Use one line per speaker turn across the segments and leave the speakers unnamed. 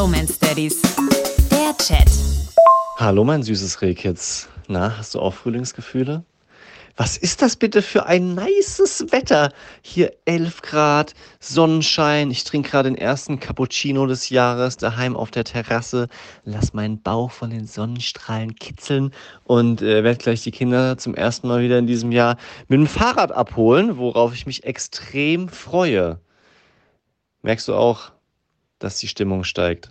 Bromance Daddies. Der Chat.
Hallo, mein süßes Rehkitz. Na, hast du auch Frühlingsgefühle? Was ist das bitte für ein nices Wetter? Hier 11 Grad, Sonnenschein. Ich trinke gerade den ersten Cappuccino des Jahres daheim auf der Terrasse. Lass meinen Bauch von den Sonnenstrahlen kitzeln und äh, werde gleich die Kinder zum ersten Mal wieder in diesem Jahr mit dem Fahrrad abholen, worauf ich mich extrem freue. Merkst du auch, dass die Stimmung steigt?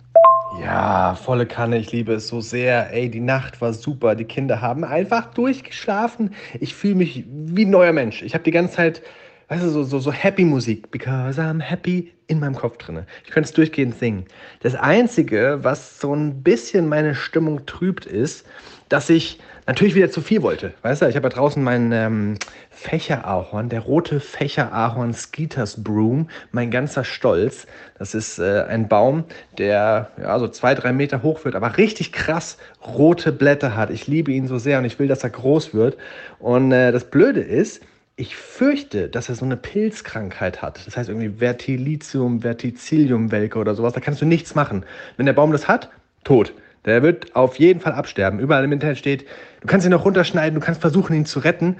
Ja, volle Kanne, ich liebe es so sehr. Ey, die Nacht war super. Die Kinder haben einfach durchgeschlafen. Ich fühle mich wie ein neuer Mensch. Ich habe die ganze Zeit, weißt du, so, so, so Happy Musik. Because I'm happy in meinem Kopf drin. Ich könnte es durchgehend singen. Das Einzige, was so ein bisschen meine Stimmung trübt, ist, dass ich natürlich wieder zu viel wollte. Weißt du, ich habe ja draußen meinen ähm, Fächerahorn, der rote Fächerahorn Skeeters Broom, mein ganzer Stolz. Das ist äh, ein Baum, der ja, so zwei, drei Meter hoch wird, aber richtig krass rote Blätter hat. Ich liebe ihn so sehr und ich will, dass er groß wird. Und äh, das Blöde ist, ich fürchte, dass er so eine Pilzkrankheit hat. Das heißt irgendwie Vertilitium, Verticillium-Welke oder sowas. Da kannst du nichts machen. Wenn der Baum das hat, tot. Der wird auf jeden Fall absterben. Überall im Internet steht, du kannst ihn noch runterschneiden, du kannst versuchen, ihn zu retten.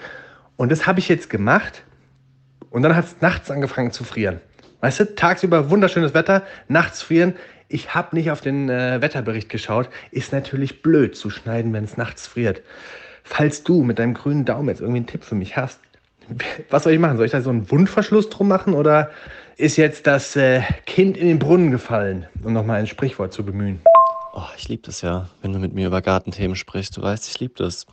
Und das habe ich jetzt gemacht. Und dann hat es nachts angefangen zu frieren. Weißt du, tagsüber wunderschönes Wetter, nachts frieren. Ich habe nicht auf den äh, Wetterbericht geschaut. Ist natürlich blöd zu schneiden, wenn es nachts friert. Falls du mit deinem grünen Daumen jetzt irgendwie einen Tipp für mich hast, was soll ich machen? Soll ich da so einen Wundverschluss drum machen oder ist jetzt das äh, Kind in den Brunnen gefallen, um nochmal ein Sprichwort zu bemühen?
Oh, ich liebe das ja, wenn du mit mir über Gartenthemen sprichst. Du weißt, ich liebe das.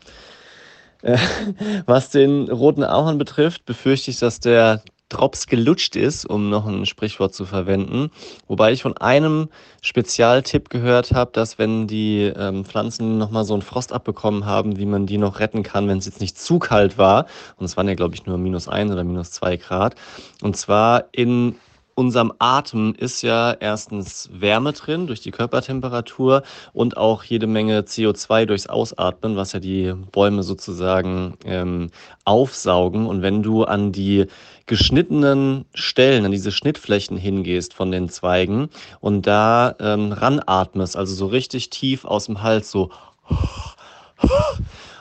Äh, was den roten Ahorn betrifft, befürchte ich, dass der Drops gelutscht ist, um noch ein Sprichwort zu verwenden. Wobei ich von einem Spezialtipp gehört habe, dass wenn die ähm, Pflanzen nochmal so einen Frost abbekommen haben, wie man die noch retten kann, wenn es jetzt nicht zu kalt war. Und es waren ja, glaube ich, nur minus ein oder minus zwei Grad. Und zwar in unserem Atem ist ja erstens Wärme drin durch die Körpertemperatur und auch jede Menge CO2 durchs Ausatmen, was ja die Bäume sozusagen ähm, aufsaugen. Und wenn du an die geschnittenen Stellen, an diese Schnittflächen hingehst von den Zweigen und da ähm, ranatmest, also so richtig tief aus dem Hals, so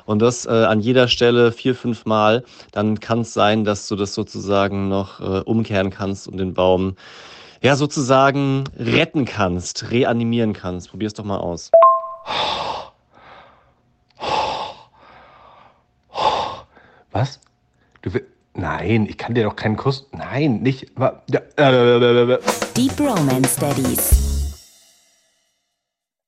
und das äh, an jeder Stelle vier, fünf Mal, dann kann es sein, dass du das sozusagen noch äh, umkehren kannst und den Baum ja sozusagen retten kannst, reanimieren kannst. Probier es doch mal aus.
Was? Du willst. Nein, ich kann dir doch keinen Kuss. Nein, nicht.
Die Bromance Daddies.